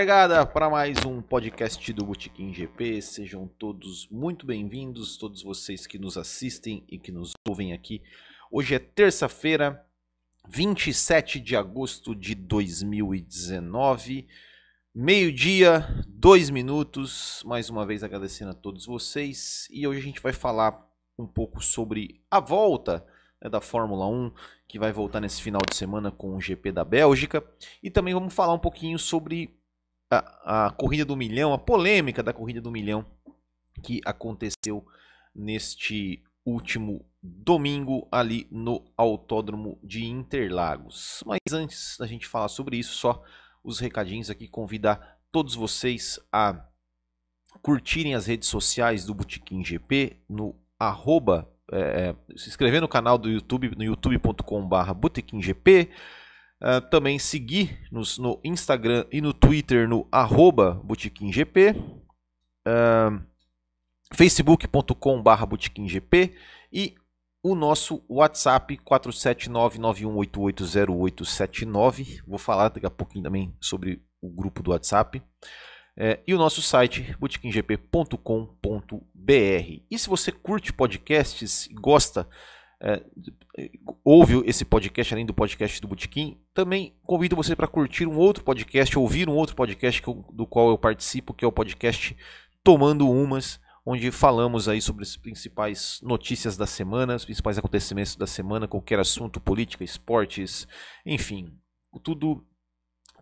Largada para mais um podcast do Botequim GP. Sejam todos muito bem-vindos, todos vocês que nos assistem e que nos ouvem aqui. Hoje é terça-feira, 27 de agosto de 2019. Meio-dia, dois minutos. Mais uma vez agradecendo a todos vocês. E hoje a gente vai falar um pouco sobre a volta né, da Fórmula 1, que vai voltar nesse final de semana com o GP da Bélgica. E também vamos falar um pouquinho sobre a, a corrida do milhão, a polêmica da corrida do milhão que aconteceu neste último domingo ali no Autódromo de Interlagos. Mas antes da gente falar sobre isso, só os recadinhos aqui, convidar todos vocês a curtirem as redes sociais do Botequim GP no arroba, é, é, se inscrever no canal do YouTube, no youtube.com.br botequimgp, uh, também seguir nos, no Instagram e no Twitter no arroba botequimgp, uh, facebook.com.br botequimgp e o nosso WhatsApp 47991880879. Vou falar daqui a pouquinho também sobre o grupo do WhatsApp. É, e o nosso site botequimgp.com.br. E se você curte podcasts e gosta, é, ouve esse podcast além do podcast do Botequim, também convido você para curtir um outro podcast, ouvir um outro podcast do qual eu participo, que é o podcast Tomando Umas onde falamos aí sobre as principais notícias da semana, os principais acontecimentos da semana, qualquer assunto, política, esportes, enfim, tudo,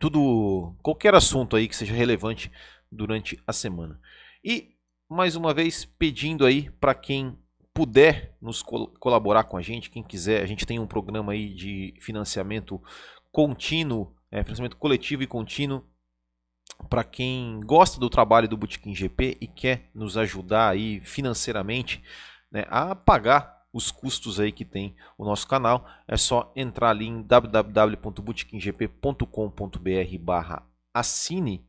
tudo, qualquer assunto aí que seja relevante durante a semana. E mais uma vez pedindo aí para quem puder nos col colaborar com a gente, quem quiser, a gente tem um programa aí de financiamento contínuo, é, financiamento coletivo e contínuo para quem gosta do trabalho do Botequim GP e quer nos ajudar aí financeiramente né, a pagar os custos aí que tem o nosso canal, é só entrar ali em www.botequimgp.com.br barra assine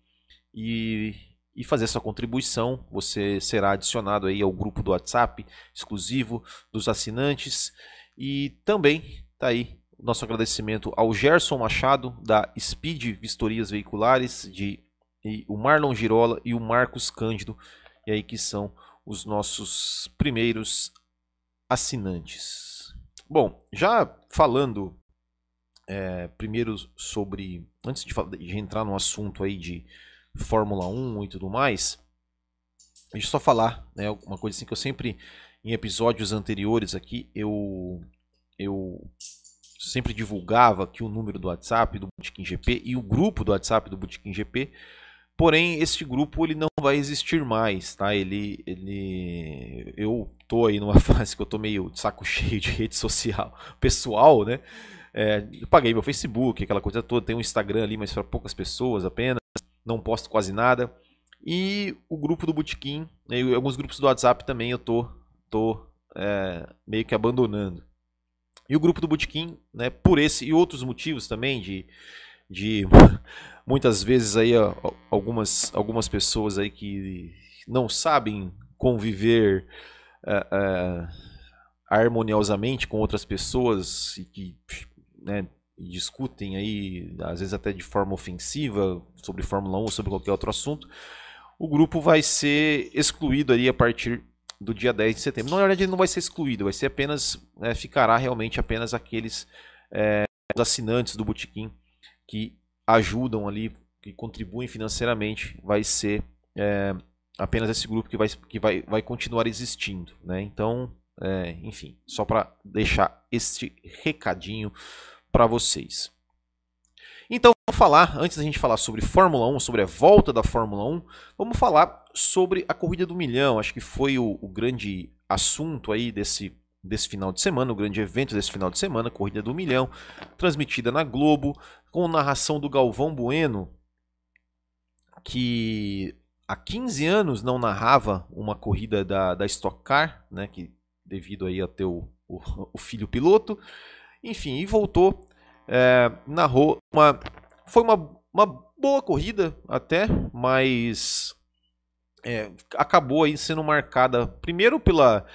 e, e fazer sua contribuição. Você será adicionado aí ao grupo do WhatsApp exclusivo dos assinantes e também tá aí nosso agradecimento ao Gerson Machado da Speed Vistorias Veiculares de e o Marlon Girola e o Marcos Cândido, e aí que são os nossos primeiros assinantes. Bom, já falando é, primeiro sobre, antes de, de, entrar no assunto aí de Fórmula 1 e tudo mais, deixa eu só falar, né, uma coisa assim que eu sempre, em episódios anteriores aqui, eu, eu sempre divulgava aqui o número do WhatsApp do Bootkin GP e o grupo do WhatsApp do Bootkin GP, Porém, este grupo ele não vai existir mais, tá? Ele, ele, eu tô aí numa fase que eu tô meio de saco cheio de rede social pessoal, né? É, eu paguei meu Facebook, aquela coisa toda, tem um Instagram ali, mas para poucas pessoas apenas, não posto quase nada. E o grupo do Botequim, né, e alguns grupos do WhatsApp também eu tô, tô é, meio que abandonando. E o grupo do Botequim, né, por esse e outros motivos também de, de muitas vezes aí algumas, algumas pessoas aí que não sabem conviver uh, uh, harmoniosamente com outras pessoas e que né, discutem aí, às vezes até de forma ofensiva, sobre Fórmula 1 ou sobre qualquer outro assunto, o grupo vai ser excluído aí a partir do dia 10 de setembro. Na verdade, ele não vai ser excluído, vai ser apenas, né, ficará realmente apenas aqueles é, assinantes do Botequim que ajudam ali, que contribuem financeiramente, vai ser é, apenas esse grupo que vai, que vai, vai continuar existindo. Né? Então, é, enfim, só para deixar este recadinho para vocês. Então, vamos falar, antes da gente falar sobre Fórmula 1, sobre a volta da Fórmula 1, vamos falar sobre a corrida do milhão. Acho que foi o, o grande assunto aí desse, desse final de semana, o grande evento desse final de semana, Corrida do Milhão, transmitida na Globo, com narração do Galvão Bueno, que há 15 anos não narrava uma corrida da, da Stock Car, né, que devido aí a ter o, o, o filho piloto, enfim, e voltou, é, narrou uma, foi uma, uma boa corrida até, mas é, acabou aí sendo marcada primeiro pela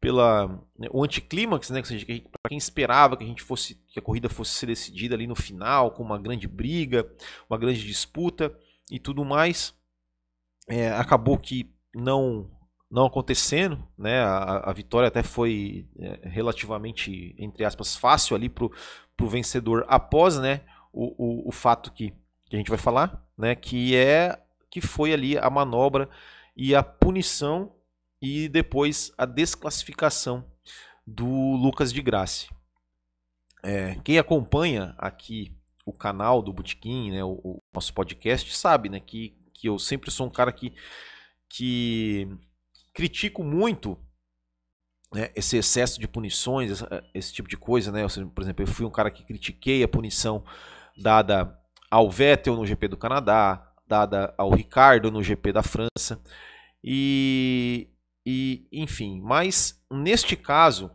pela né, o anticlímax, né, para quem esperava que a gente fosse que a corrida fosse ser decidida ali no final com uma grande briga, uma grande disputa, e tudo mais. É, acabou que não não acontecendo, né? A, a vitória até foi é, relativamente, entre aspas, fácil ali pro, pro vencedor após, né? O, o, o fato que, que a gente vai falar, né? Que é que foi ali a manobra e a punição e depois a desclassificação do Lucas de Graça. É, quem acompanha aqui o canal do Botequim, né, o, o, nosso podcast, sabe né, que, que eu sempre sou um cara que, que critico muito né, esse excesso de punições, esse, tipo de coisa. Né? Eu, por exemplo, eu fui um cara que critiquei a punição dada ao Vettel no GP do Canadá, dada ao Ricardo no GP da França. E, e enfim, mas neste caso,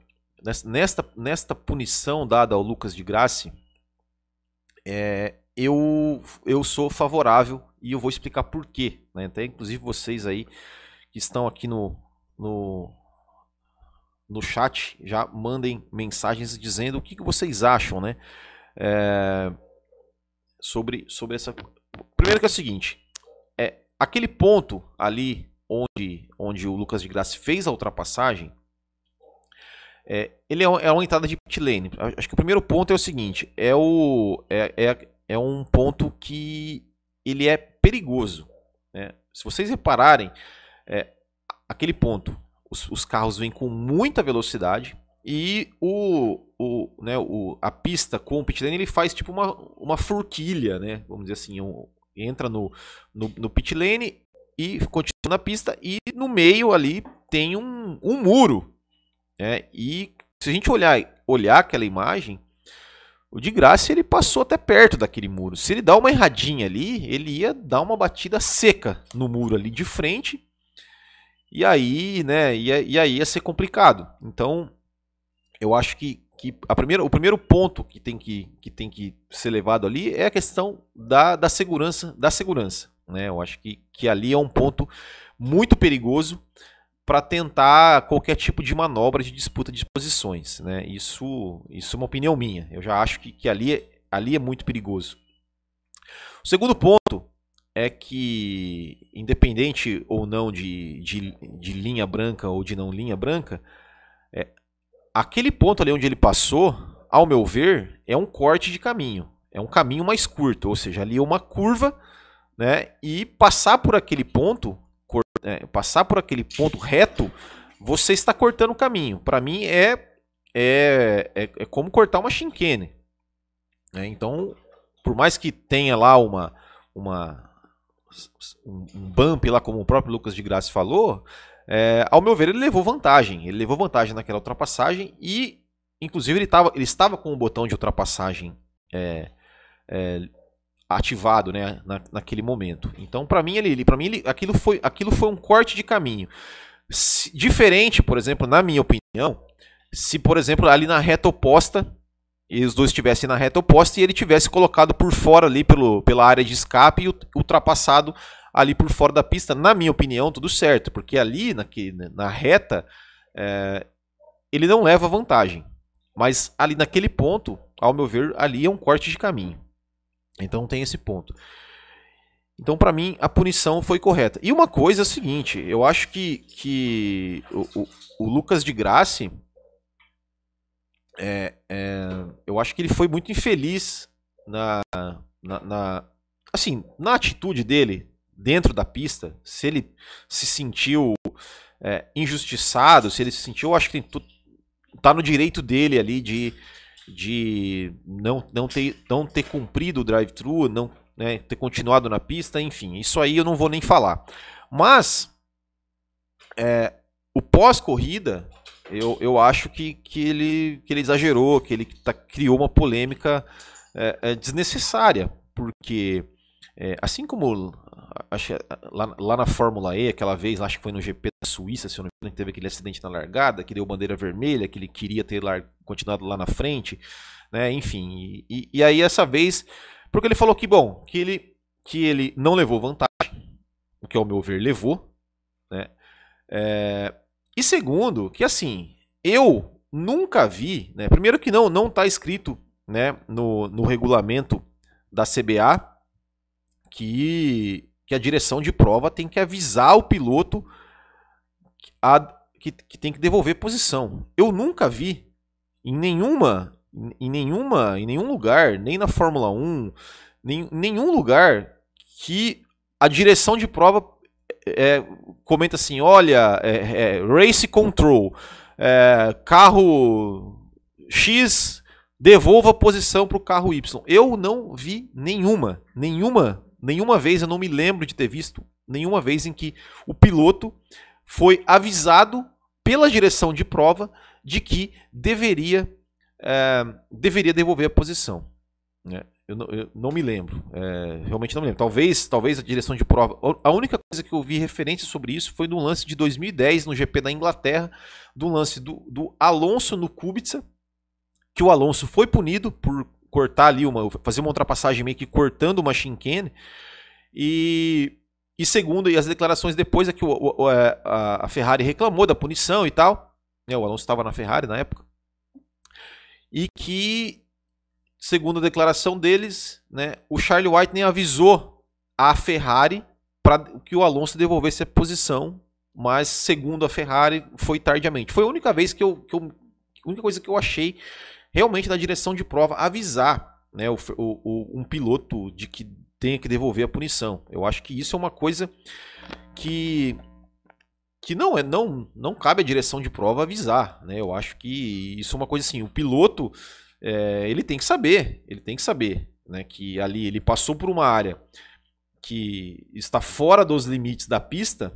nesta, nesta punição dada ao Lucas de Graça, é, eu, eu sou favorável e eu vou explicar por quê. Né? Até inclusive vocês aí que estão aqui no, no, no chat já mandem mensagens dizendo o que, que vocês acham né? É, sobre, sobre essa. Primeiro que é o seguinte: é, aquele ponto ali onde, onde o Lucas de Graça fez a ultrapassagem, é, ele é, é uma entrada de pit lane. Acho que o primeiro ponto é o seguinte: é, o, é, é, é um ponto que ele é perigoso. Né? Se vocês repararem, é, aquele ponto, os, os, carros vêm com muita velocidade e o, o, né, o, a pista com o pit lane ele faz tipo uma, uma forquilha, né? Vamos dizer assim, um, entra no, no, no pit lane e continua na pista e no meio ali tem um, um muro. Né? E se a gente olhar, olhar aquela imagem, o de graça ele passou até perto daquele muro. Se ele dá uma erradinha ali, ele ia dar uma batida seca no muro ali de frente. E aí, né, ia, e aí ia ser complicado. Então, eu acho que, que a primeira, o primeiro ponto que tem que, que tem que ser levado ali é a questão da, da segurança, da segurança. Né? Eu acho que, que ali é um ponto muito perigoso para tentar qualquer tipo de manobra de disputa de posições. Né? Isso, isso é uma opinião minha. Eu já acho que, que ali, é, ali é muito perigoso. O segundo ponto é que, independente ou não de, de, de linha branca ou de não linha branca, é, aquele ponto ali onde ele passou, ao meu ver, é um corte de caminho. É um caminho mais curto, ou seja, ali é uma curva né? E passar por aquele ponto, é, passar por aquele ponto reto, você está cortando o caminho. Para mim é, é, é, é, como cortar uma chinquene. Né? Então, por mais que tenha lá uma, uma um, um bump lá, como o próprio Lucas de Graça falou, é, ao meu ver ele levou vantagem. Ele levou vantagem naquela ultrapassagem e, inclusive, ele, tava, ele estava com o botão de ultrapassagem é, é, ativado, né, na, naquele momento. Então, para mim, ele, para mim, ele, aquilo foi, aquilo foi um corte de caminho. Se, diferente, por exemplo, na minha opinião, se, por exemplo, ali na reta oposta, e os dois estivessem na reta oposta e ele tivesse colocado por fora ali pelo, pela área de escape e ultrapassado ali por fora da pista, na minha opinião, tudo certo, porque ali na, na reta é, ele não leva vantagem. Mas ali naquele ponto, ao meu ver, ali é um corte de caminho. Então tem esse ponto. Então, para mim, a punição foi correta. E uma coisa é o seguinte: eu acho que, que o, o, o Lucas de Graça. É, é, eu acho que ele foi muito infeliz na, na, na, assim, na atitude dele dentro da pista. Se ele se sentiu é, injustiçado, se ele se sentiu, eu acho que tem, tá no direito dele ali de, de não, não, ter, não ter cumprido o drive-thru, não né, ter continuado na pista, enfim, isso aí eu não vou nem falar. Mas é, o pós-corrida, eu, eu acho que, que, ele, que ele exagerou, que ele tá, criou uma polêmica é, é desnecessária, porque é, assim como acho, lá, lá, na Fórmula E, aquela vez, acho que foi no GP da Suíça, se eu não me engano, teve aquele acidente na largada, que deu bandeira vermelha, que ele queria ter lar, continuado lá na frente, né? Enfim, e, e, aí essa vez, porque ele falou que, bom, que ele, que ele não levou vantagem, o que ao meu ver levou, né? É, e segundo, que assim, eu nunca vi, né? Primeiro que não, não está escrito né, no, no regulamento da CBA que, que a direção de prova tem que avisar o piloto a, que, que tem que devolver posição. Eu nunca vi em nenhuma, em nenhuma, em nenhum lugar, nem na Fórmula 1, nem, nenhum lugar que a direção de prova é, comenta assim, olha, é, é, race control, é, carro X devolva a posição para o carro Y. Eu não vi nenhuma, nenhuma, nenhuma vez, eu não me lembro de ter visto nenhuma vez em que o piloto foi avisado pela direção de prova de que deveria, é, deveria devolver a posição. Né? Eu, não, eu não, me lembro, é, realmente não me lembro. Talvez, talvez a direção de prova. A única coisa que eu vi referência sobre isso foi no lance de 2010 no GP da Inglaterra, do lance do, do Alonso no Kubica, que o Alonso foi punido por cortar ali uma, fazer uma ultrapassagem meio que cortando uma chicane e e segundo, e as declarações depois é que o, o, é, a, a, Ferrari reclamou da punição e tal. Né, o Alonso estava na Ferrari na época. E que, segundo a declaração deles, né, o Charlie White nem avisou a Ferrari para que o Alonso devolvesse a posição. Mas, segundo a Ferrari, foi tardiamente. Foi a única vez que eu. Que eu única coisa que eu achei realmente da direção de prova avisar né, o, o, um piloto de que tenha que devolver a punição. Eu acho que isso é uma coisa que que não é não não cabe à direção de prova avisar, né? Eu acho que isso é uma coisa assim, o piloto é, ele tem que saber, ele tem que saber, né? Que ali ele passou por uma área que está fora dos limites da pista,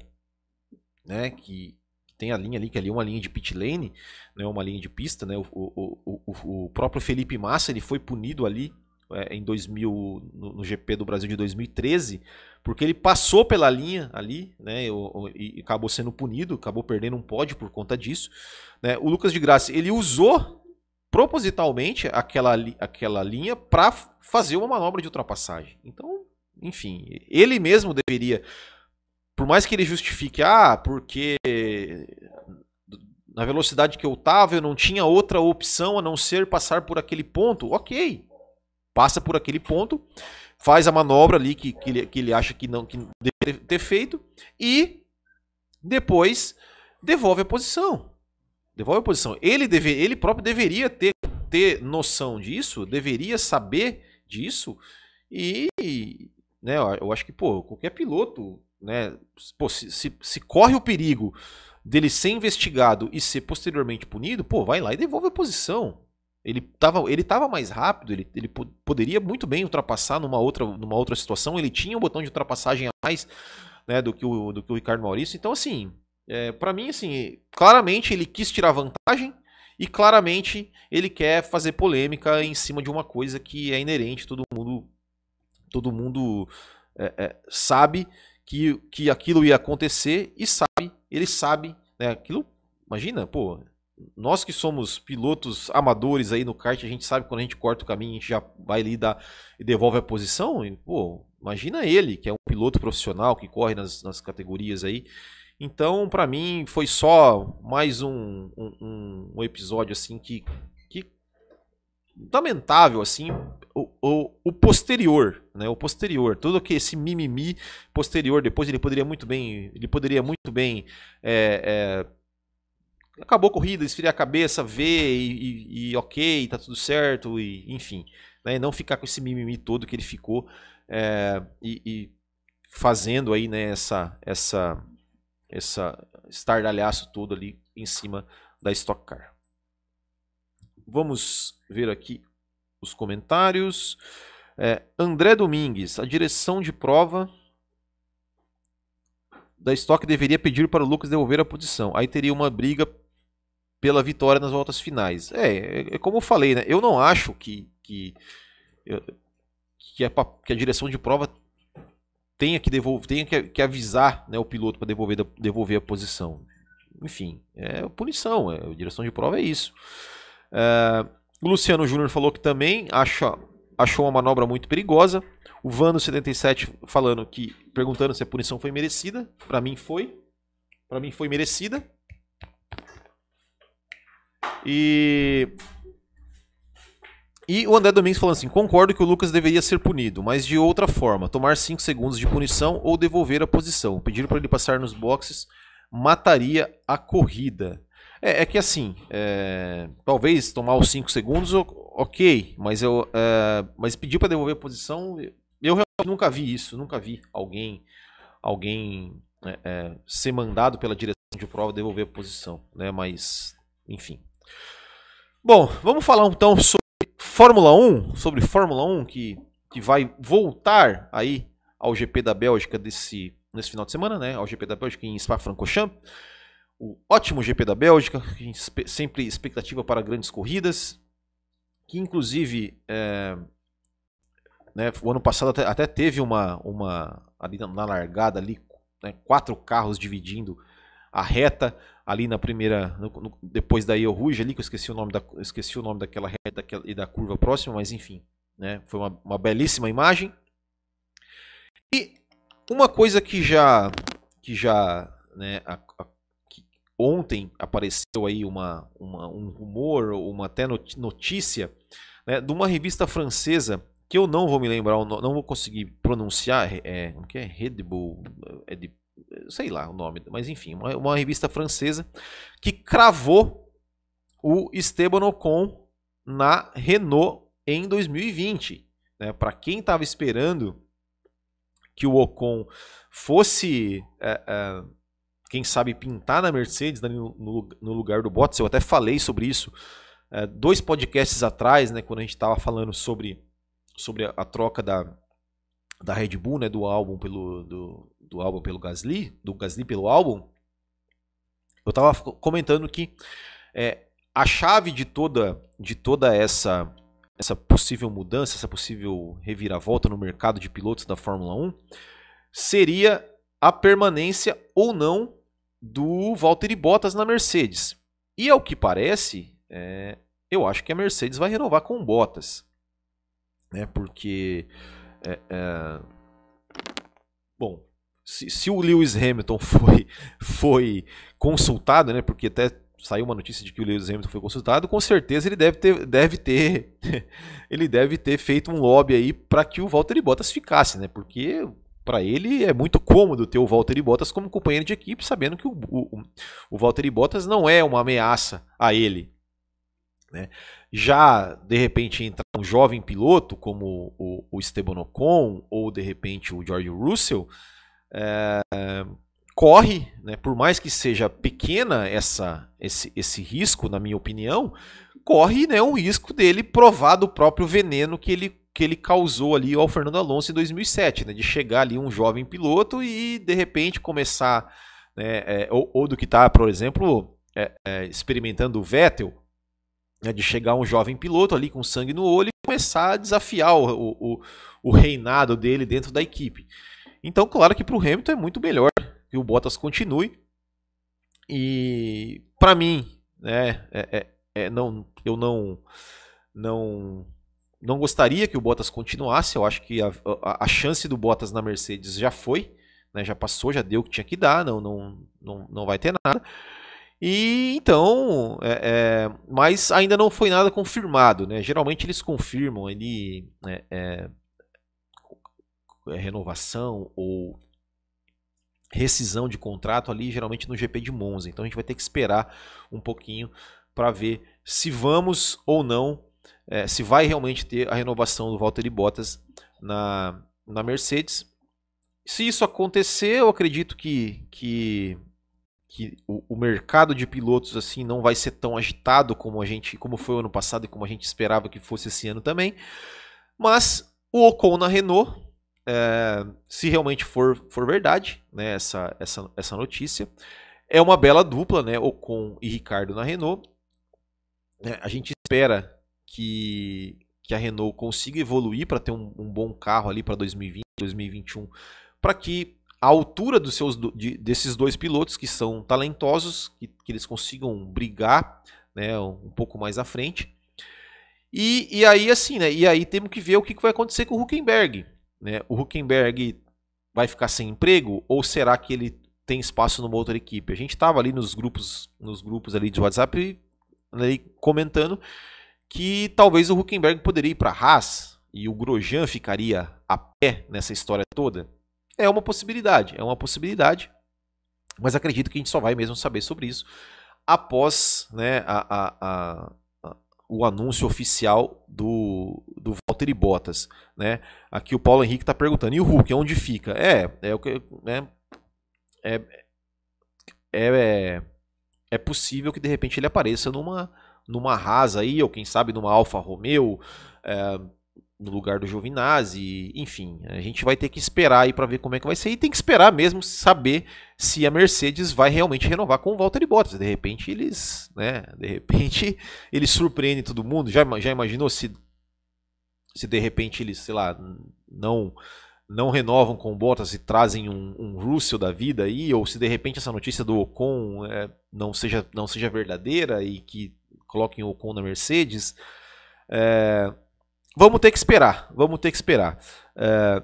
né? Que tem a linha ali que ali é uma linha de pit lane, né? Uma linha de pista, né? O, o, o, o próprio Felipe Massa ele foi punido ali é, em 2000 no, no, GP do Brasil de 2013, porque ele passou pela linha ali, né, e, e acabou sendo punido, acabou perdendo um pódio por conta disso. Né? O Lucas de Graça ele usou propositalmente aquela, aquela linha para fazer uma manobra de ultrapassagem. Então, enfim, ele mesmo deveria, por mais que ele justifique, ah, porque na velocidade que eu estava eu não tinha outra opção a não ser passar por aquele ponto, ok passa por aquele ponto, faz a manobra ali que, que, ele, que ele acha que não que deve ter feito e depois devolve a posição. Devolve a posição. Ele, deve, ele próprio deveria ter, ter noção disso, deveria saber disso e né, eu acho que pô, qualquer piloto né, pô, se, se, se corre o perigo dele ser investigado e ser posteriormente punido, pô, vai lá e devolve a posição. Ele estava ele tava mais rápido, ele, ele poderia muito bem ultrapassar numa outra, numa outra situação. Ele tinha um botão de ultrapassagem a mais né, do, que o, do que o Ricardo Maurício. Então, assim, é, para mim, assim, claramente ele quis tirar vantagem e claramente ele quer fazer polêmica em cima de uma coisa que é inerente, todo mundo, todo mundo é, é, sabe que, que aquilo ia acontecer e sabe, ele sabe, né, aquilo, imagina, pô, nós que somos pilotos amadores aí no kart, a gente sabe quando a gente corta o caminho, a gente já vai ali dar, e devolve a posição. E, pô, imagina ele, que é um piloto profissional, que corre nas, nas categorias aí. Então, para mim, foi só mais um, um, um, episódio assim que, que lamentável assim o, o, o, posterior né o posterior todo que esse mimimi posterior depois ele poderia muito bem ele poderia muito bem é, é, acabou a corrida, esfriar a cabeça, ver e, e, e, ok, tá tudo certo, e enfim. Né? Não ficar com esse mimimi todo que ele ficou é, e, e, fazendo aí né, essa, essa, essa estardalhaço todo ali em cima da Stock Car. Vamos ver aqui os comentários. É, André Domingues, a direção de prova da Stock deveria pedir para o Lucas devolver a posição. Aí teria uma briga pela vitória nas voltas finais. É, é, é como eu falei, né? Eu não acho que, que, que, a, que a direção de prova tenha que devolver, tenha que, que avisar né, o piloto para devolver, devolver a posição. Enfim, é punição, é, a direção de prova é isso. É, o Luciano Júnior falou que também acha, achou uma manobra muito perigosa. O Vano77 falando que, perguntando se a punição foi merecida. Para mim foi. Para mim foi merecida. E E o André Domingues falando assim: concordo que o Lucas deveria ser punido, mas de outra forma, tomar 5 segundos de punição ou devolver a posição. Pedir para ele passar nos boxes mataria a corrida. É, é que assim, é, talvez tomar os 5 segundos, ok, mas eu é, mas pedir para devolver a posição, eu nunca vi isso, nunca vi alguém alguém é, é, ser mandado pela direção de prova devolver a posição, né? Mas, enfim. Bom, vamos falar então sobre Fórmula 1, sobre Fórmula 1 que, que vai voltar aí ao GP da Bélgica desse nesse final de semana, né? Ao GP da Bélgica em Spa-Francorchamps. O ótimo GP da Bélgica, sempre expectativa para grandes corridas, que inclusive é, né, o ano passado até, até, teve uma, uma ali na largada ali né, quatro carros dividindo a reta ali na primeira, no, no, depois da ali, que eu esqueci o nome da, esqueci o nome daquela reta e da curva próxima, mas enfim, né, foi uma, uma belíssima imagem. E uma coisa que já, que já, né, a, a, que ontem apareceu aí uma, uma, um rumor, uma até notícia, né, de uma revista francesa que eu não vou me lembrar, não vou conseguir pronunciar, é, o que é Red Bull, é de, sei lá o nome, mas enfim, uma, uma revista francesa que cravou o Esteban Ocon na Renault em 2020. Né? Para quem estava esperando que o Ocon fosse, é, é, quem sabe, pintar na Mercedes né, no, no, lugar do Bottas, eu até falei sobre isso é, dois podcasts atrás, né, quando a gente estava falando sobre sobre a, a, troca da, da Red Bull, né, do álbum pelo do, do álbum pelo Gasly, do Gasly pelo álbum, eu estava comentando que é, a chave de toda de toda essa essa possível mudança, essa possível reviravolta no mercado de pilotos da Fórmula 1 seria a permanência ou não do Valtteri Bottas na Mercedes. E ao que parece, é, eu acho que a Mercedes vai renovar com Bottas né? Porque é, é... bom, se, se, o Lewis Hamilton foi foi consultado, né? Porque até saiu uma notícia de que o Lewis Hamilton foi consultado, com certeza ele deve ter, deve ter, ele deve ter feito um lobby aí para que o Valtteri Bottas ficasse, né? Porque para ele é muito cômodo ter o Valtteri Bottas como companheiro de equipe, sabendo que o, o, o Valtteri Bottas não é uma ameaça a ele. Né? Já, de repente, entrar um jovem piloto como o, o Esteban Ocon ou, de repente, o George Russell, é, corre, né, por mais que seja pequena essa, esse, esse risco, na minha opinião, corre né, um risco dele provar do próprio veneno que ele, que ele causou ali ao Fernando Alonso em 2007, né, de chegar ali um jovem piloto e de repente começar, né, é, ou, ou, do que está, por exemplo, é, é, experimentando o Vettel, né, de chegar um jovem piloto ali com sangue no olho e começar a desafiar o, o, o reinado dele dentro da equipe. Então, claro que para o Hamilton é muito melhor que o Bottas continue. E para mim, né, é, é, é, não, eu não, não, não gostaria que o Bottas continuasse. Eu acho que a, a, a chance do Bottas na Mercedes já foi, né, já passou, já deu o que tinha que dar, não, não, não, não vai ter nada. E então, é, é, mas ainda não foi nada confirmado, né? Geralmente eles confirmam ali né, é, renovação ou rescisão de contrato ali, geralmente no GP de Monza. Então a gente vai ter que esperar um pouquinho para ver se vamos ou não, é, se vai realmente ter a renovação do Valtteri Bottas na, na Mercedes. Se isso acontecer, eu acredito que, que que o, o, mercado de pilotos assim não vai ser tão agitado como a gente como foi o ano passado e como a gente esperava que fosse esse ano também. Mas o Ocon na Renault, é, se realmente for, for verdade, né, essa, essa, essa notícia, é uma bela dupla, né, Ocon e Ricardo na Renault. É, a gente espera que, que a Renault consiga evoluir para ter um, um bom carro ali para 2020, 2021, para que a altura dos seus, de, desses dois pilotos que são talentosos, que, que eles consigam brigar né, um, pouco mais à frente. E, e aí, assim, né? E aí temos que ver o que vai acontecer com o Huckenberg. Né? O Huckenberg vai ficar sem emprego ou será que ele tem espaço numa outra equipe? A gente estava ali nos grupos, nos grupos ali de WhatsApp ali, comentando que talvez o Huckenberg poderia ir para a Haas e o Grosjean ficaria a pé nessa história toda. É uma possibilidade, é uma possibilidade. Mas acredito que a gente só vai mesmo saber sobre isso após né, a, a, a, o anúncio oficial do, do Valtteri Bottas. Né? Aqui o Paulo Henrique está perguntando, e o Hulk, onde fica? É, é o que. Né, é, é, é, é possível que de repente ele apareça numa, numa Haas aí, ou quem sabe numa Alfa Romeo. É, no lugar do Giovinazzi, enfim, a gente vai ter que esperar aí para ver como é que vai ser e tem que esperar mesmo saber se a Mercedes vai realmente renovar com o Valtteri Bottas. De repente eles, né, de repente eles surpreendem todo mundo. Já, já imaginou se se de repente eles, sei lá, não não renovam com o Bottas e trazem um, um Russell da vida aí, ou se de repente essa notícia do Ocon é, não seja não seja verdadeira e que coloquem o Ocon na Mercedes. É, Vamos ter que esperar. Vamos ter que esperar. É,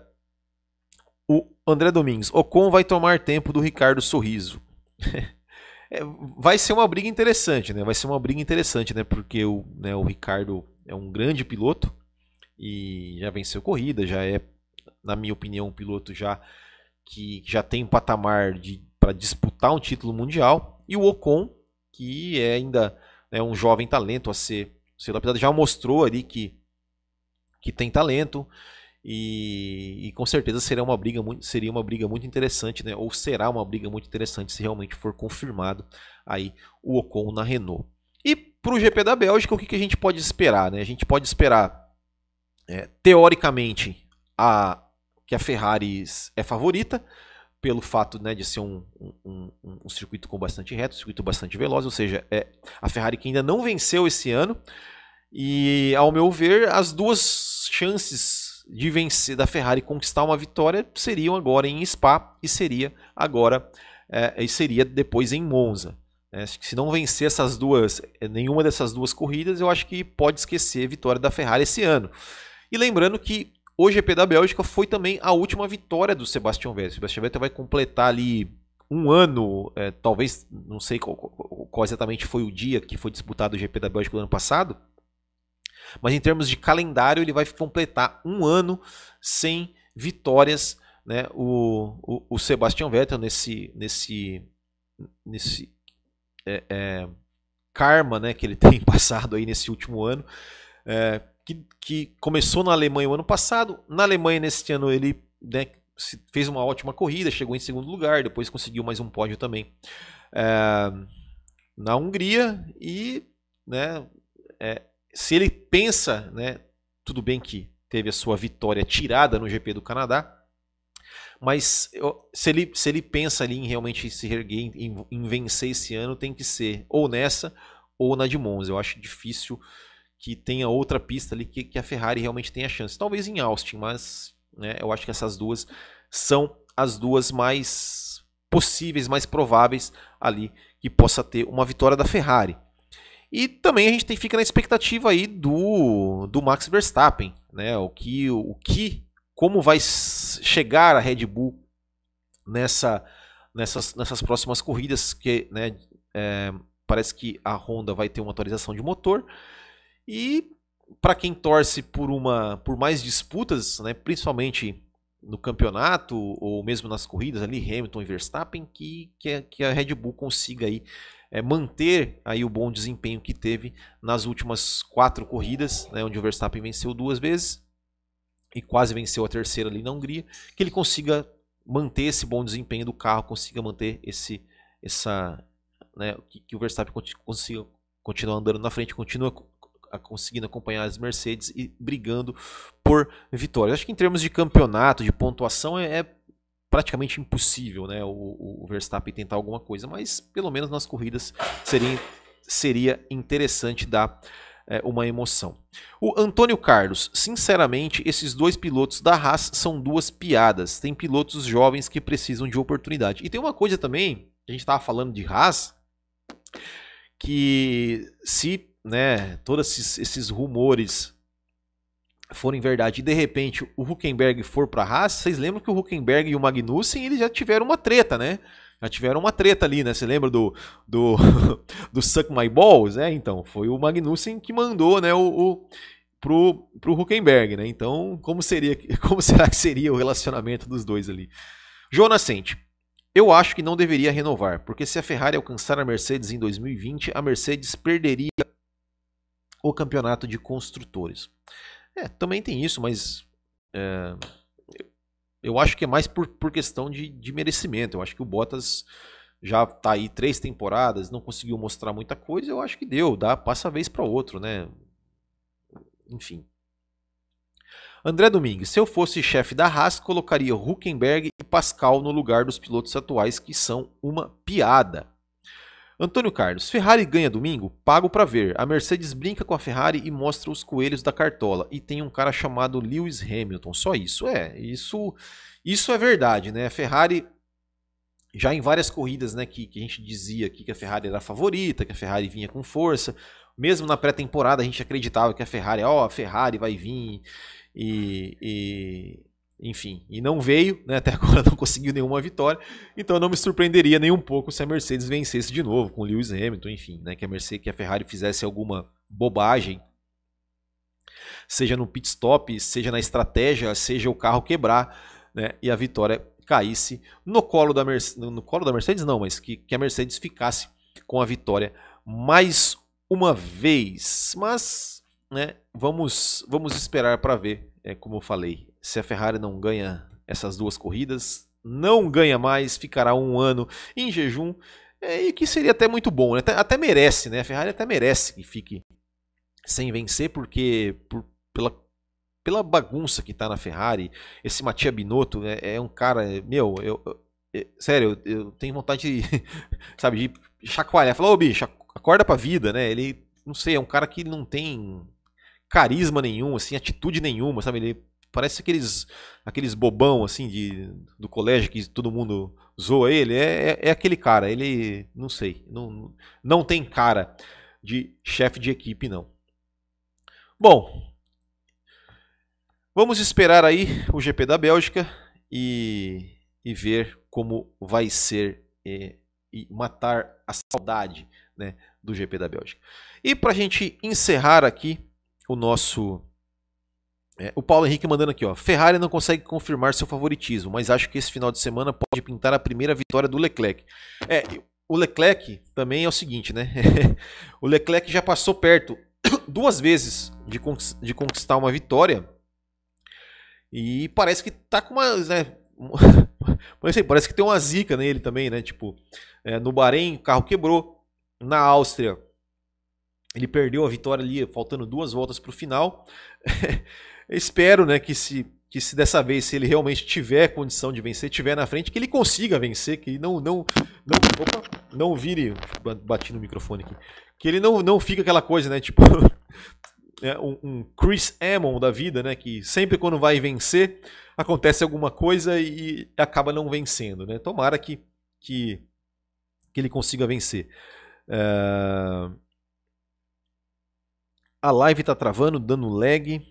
o André Domingues. Ocon vai tomar tempo do Ricardo Sorriso. é, vai ser uma briga interessante, né? Vai ser uma briga interessante, né? Porque o, né, o Ricardo é um grande piloto e já venceu corrida, já é, na minha opinião, um piloto já que já tem patamar de para disputar um título mundial. E o Ocon, que é ainda né, um jovem talento a ser, ser lapidado, já mostrou ali que que tem talento e, e, com certeza seria uma briga muito seria uma briga muito interessante, né? Ou será uma briga muito interessante se realmente for confirmado aí o Ocon na Renault. E para o GP da Bélgica, o que, que, a gente pode esperar, né? A gente pode esperar é, teoricamente a que a Ferrari é favorita pelo fato né, de ser um, um, um, um, circuito com bastante reto, um circuito bastante veloz, ou seja, é a Ferrari que ainda não venceu esse ano, e, ao meu ver, as duas chances de vencer da Ferrari conquistar uma vitória seriam agora em Spa e seria agora é, e seria depois em Monza. É, se não vencer essas duas, nenhuma dessas duas corridas, eu acho que pode esquecer a vitória da Ferrari esse ano. E lembrando que o GP da Bélgica foi também a última vitória do Sebastian Vettel. Sebastian Vettel vai completar ali um ano, é, talvez, não sei qual, qual, exatamente foi o dia que foi disputado o GP da Bélgica no ano passado, mas em termos de calendário, ele vai completar um ano sem vitórias. Né? O, o, o Sebastian Vettel nesse, nesse, nesse é, é, karma né, que ele tem passado aí nesse último ano. É, que, que, começou na Alemanha o ano passado. Na Alemanha, nesse ano, ele né, fez uma ótima corrida, chegou em segundo lugar, depois conseguiu mais um pódio também é, na Hungria e né, é, se ele pensa, né, tudo bem que teve a sua vitória tirada no GP do Canadá, mas se ele, se ele pensa ali em realmente se erguer, em, em, vencer esse ano, tem que ser ou nessa ou na de Monza. Eu acho difícil que tenha outra pista ali que, que a Ferrari realmente tenha chance. Talvez em Austin, mas né, eu acho que essas duas são as duas mais possíveis, mais prováveis ali que possa ter uma vitória da Ferrari. E também a gente fica na expectativa aí do, do Max Verstappen, né? O que, o que, como vai chegar a Red Bull nessa, nessas, nessas próximas corridas, que né, é, parece que a Honda vai ter uma atualização de motor. E para quem torce por uma por mais disputas, né, principalmente no campeonato ou mesmo nas corridas ali, Hamilton e Verstappen, que, que, a, que a Red Bull consiga aí é, manter aí o bom desempenho que teve nas últimas quatro corridas, né, onde o Verstappen venceu duas vezes e quase venceu a terceira ali na Hungria, que ele consiga manter esse bom desempenho do carro, consiga manter esse essa né, que, que o Verstappen consiga continuar andando na frente, continua conseguindo acompanhar as Mercedes e brigando por vitória. Acho que em termos de campeonato, de pontuação, é, é praticamente impossível né, o, o, Verstappen tentar alguma coisa, mas pelo menos nas corridas seria, seria interessante dar é, uma emoção. O Antônio Carlos, sinceramente, esses dois pilotos da Haas são duas piadas. Tem pilotos jovens que precisam de oportunidade. E tem uma coisa também, a gente estava falando de Haas, que se né, todos esses, esses rumores forem verdade e de repente o Huckenberg for para a Haas, vocês lembram que o Huckenberg e o Magnussen eles já tiveram uma treta, né? já tiveram uma treta ali, né? Você lembra do, do, do Suck My Balls? É, então, foi o Magnussen que mandou, né, o, o pro, pro Huckenberg, né? Então, como seria, como será que seria o relacionamento dos dois ali? Jonas Sente. Eu acho que não deveria renovar, porque se a Ferrari alcançar a Mercedes em 2020, a Mercedes perderia o campeonato de construtores. É, também tem isso, mas é, eu acho que é mais por, por questão de, de merecimento. Eu acho que o Bottas já está aí três temporadas, não conseguiu mostrar muita coisa. Eu acho que deu, dá, passa a vez para outro, né? Enfim. André Domingues, se eu fosse chefe da Haas, colocaria Huckenberg e Pascal no lugar dos pilotos atuais, que são uma piada. Antônio Carlos, Ferrari ganha domingo? Pago para ver. A Mercedes brinca com a Ferrari e mostra os coelhos da cartola. E tem um cara chamado Lewis Hamilton. Só isso. É, isso, isso é verdade, né? A Ferrari já em várias corridas, né, que, que a gente dizia aqui que a Ferrari era a favorita, que a Ferrari vinha com força. Mesmo na pré-temporada a gente acreditava que a Ferrari, ó, oh, a Ferrari vai vir e, e, enfim, e não veio, né? Até agora não conseguiu nenhuma vitória. Então não me surpreenderia nem um pouco se a Mercedes vencesse de novo com Lewis Hamilton, enfim, né? Que a Mercedes, que a Ferrari fizesse alguma bobagem, seja no pit stop, seja na estratégia, seja o carro quebrar, né? E a vitória caísse no colo da Mercedes, no colo da Mercedes não, mas que, que a Mercedes ficasse com a vitória mais uma vez. Mas, né? Vamos, vamos esperar para ver, é, como eu falei se a Ferrari não ganha essas duas corridas, não ganha mais, ficará um ano em jejum, é, e que seria até muito bom, né? até, até, merece, né? A Ferrari até merece que fique sem vencer, porque por, pela, pela bagunça que tá na Ferrari, esse Mattia Binotto é, é um cara, meu, eu, eu, eu sério, eu, eu, tenho vontade de, sabe, de chacoalhar, falar, ô bicho, acorda pra vida, né? Ele, não sei, é um cara que não tem carisma nenhum, assim, atitude nenhuma, sabe? Ele Parece aqueles, aqueles bobão assim de, do colégio que todo mundo zoa ele. É, é, é aquele cara, ele, não sei, não, não tem cara de chefe de equipe, não. Bom, vamos esperar aí o GP da Bélgica e, e ver como vai ser e, e matar a saudade né, do GP da Bélgica. E para a gente encerrar aqui o nosso é, o Paulo Henrique mandando aqui, ó. Ferrari não consegue confirmar seu favoritismo, mas acho que esse final de semana pode pintar a primeira vitória do Leclerc. É, o Leclerc também é o seguinte, né? o Leclerc já passou perto duas vezes de, de conquistar uma vitória e parece que tá com uma, né? parece que tem uma zica nele também, né? Tipo, é, no Bahrein o carro quebrou, na Áustria ele perdeu a vitória ali, faltando duas voltas para o final. espero, né, que se que se dessa vez, se ele realmente tiver condição de vencer, tiver na frente, que ele consiga vencer, que não não não, opa, não vire, bati no microfone aqui, que ele não não fica aquela coisa, né, tipo é, um, um, Chris Amon da vida, né, que sempre quando vai vencer acontece alguma coisa e acaba não vencendo, né? Tomara que que, que ele consiga vencer. Uh... A live tá travando, dando lag.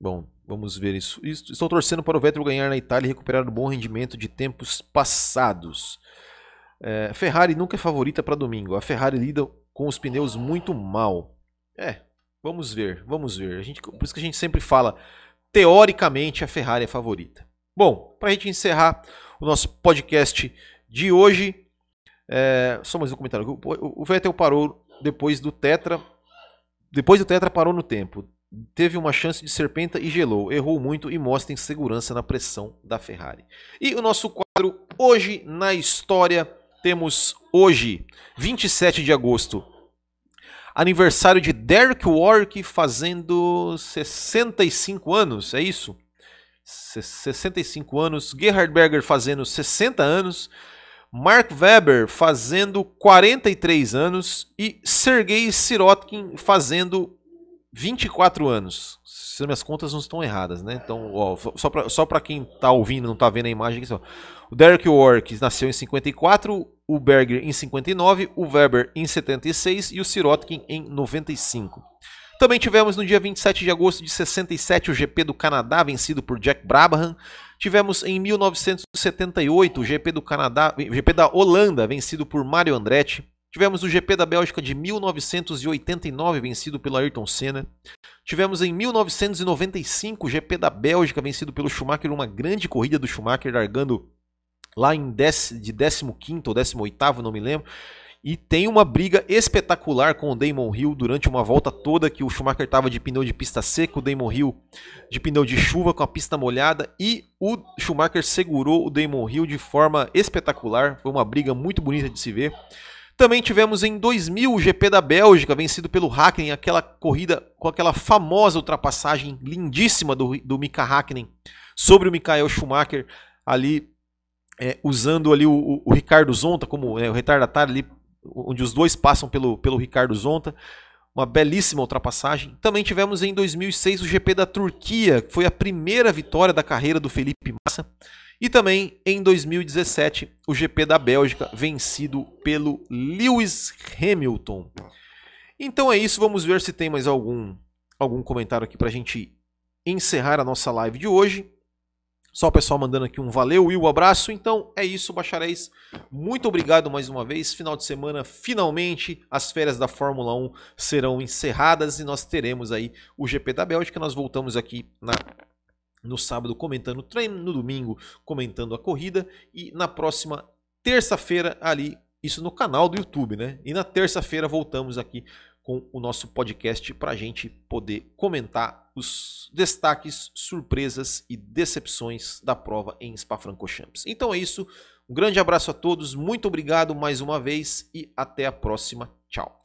Bom, vamos ver isso. Estou torcendo para o Vettel ganhar na Itália e recuperar o bom rendimento de tempos passados. É, Ferrari nunca é favorita para domingo. A Ferrari lida com os pneus muito mal. É, vamos ver, vamos ver. A gente, por isso que a gente sempre fala, teoricamente a Ferrari é favorita. Bom, para a gente encerrar o nosso podcast de hoje, é, só mais um comentário. O, o Vettel parou depois do Tetra. Depois do Tetra parou no tempo teve uma chance de serpenta e gelou, errou muito e mostra insegurança na pressão da Ferrari. E o nosso quadro hoje na história temos hoje, 27 de agosto, aniversário de Derek Warwick fazendo 65 anos, é isso? 65 anos, Gerhard Berger fazendo 60 anos, Mark Webber fazendo 43 anos e Sergei Sirotkin fazendo 24 anos. Se minhas contas não estão erradas, né? Então, ó, só para só quem está ouvindo não está vendo a imagem aqui, O Derek Warwick nasceu em 54, o Berger em 59, o Weber em 76 e o Sirotkin em 95. Também tivemos no dia 27 de agosto de 67 o GP do Canadá, vencido por Jack Brabham. Tivemos em 1978 o GP do Canadá, GP da Holanda, vencido por Mario Andretti. Tivemos o GP da Bélgica de 1989, vencido pelo Ayrton Senna. Tivemos em 1995 o GP da Bélgica, vencido pelo Schumacher, uma grande corrida do Schumacher, largando lá em dec, de 15 ou 18, não me lembro. E tem uma briga espetacular com o Damon Hill durante uma volta toda que o Schumacher estava de pneu de pista seca, o Damon Hill de pneu de chuva com a pista molhada e o Schumacher segurou o Damon Hill de forma espetacular. Foi uma briga muito bonita de se ver. Também tivemos em 2000 o GP da Bélgica, vencido pelo Hakkinen, aquela corrida com aquela famosa ultrapassagem lindíssima do, do Mika Hakkinen sobre o Michael Schumacher, ali é, usando ali o, o, Ricardo Zonta como é, o retardatário ali, onde os dois passam pelo, pelo Ricardo Zonta. Uma belíssima ultrapassagem. Também tivemos em 2006 o GP da Turquia, que foi a primeira vitória da carreira do Felipe Massa. E também em 2017, o GP da Bélgica, vencido pelo Lewis Hamilton. Então é isso, vamos ver se tem mais algum, algum comentário aqui para a gente encerrar a nossa live de hoje. Só o pessoal mandando aqui um valeu e um abraço. Então é isso, bacharéis. Muito obrigado mais uma vez. Final de semana, finalmente, as férias da Fórmula 1 serão encerradas e nós teremos aí o GP da Bélgica. Nós voltamos aqui na no sábado comentando o treino, no domingo comentando a corrida e na próxima terça-feira ali, isso no canal do YouTube, né? E na terça-feira voltamos aqui com o nosso podcast para a gente poder comentar os destaques, surpresas e decepções da prova em Spa-Francorchamps. Então é isso. Um grande abraço a todos, muito obrigado mais uma vez e até a próxima. Tchau.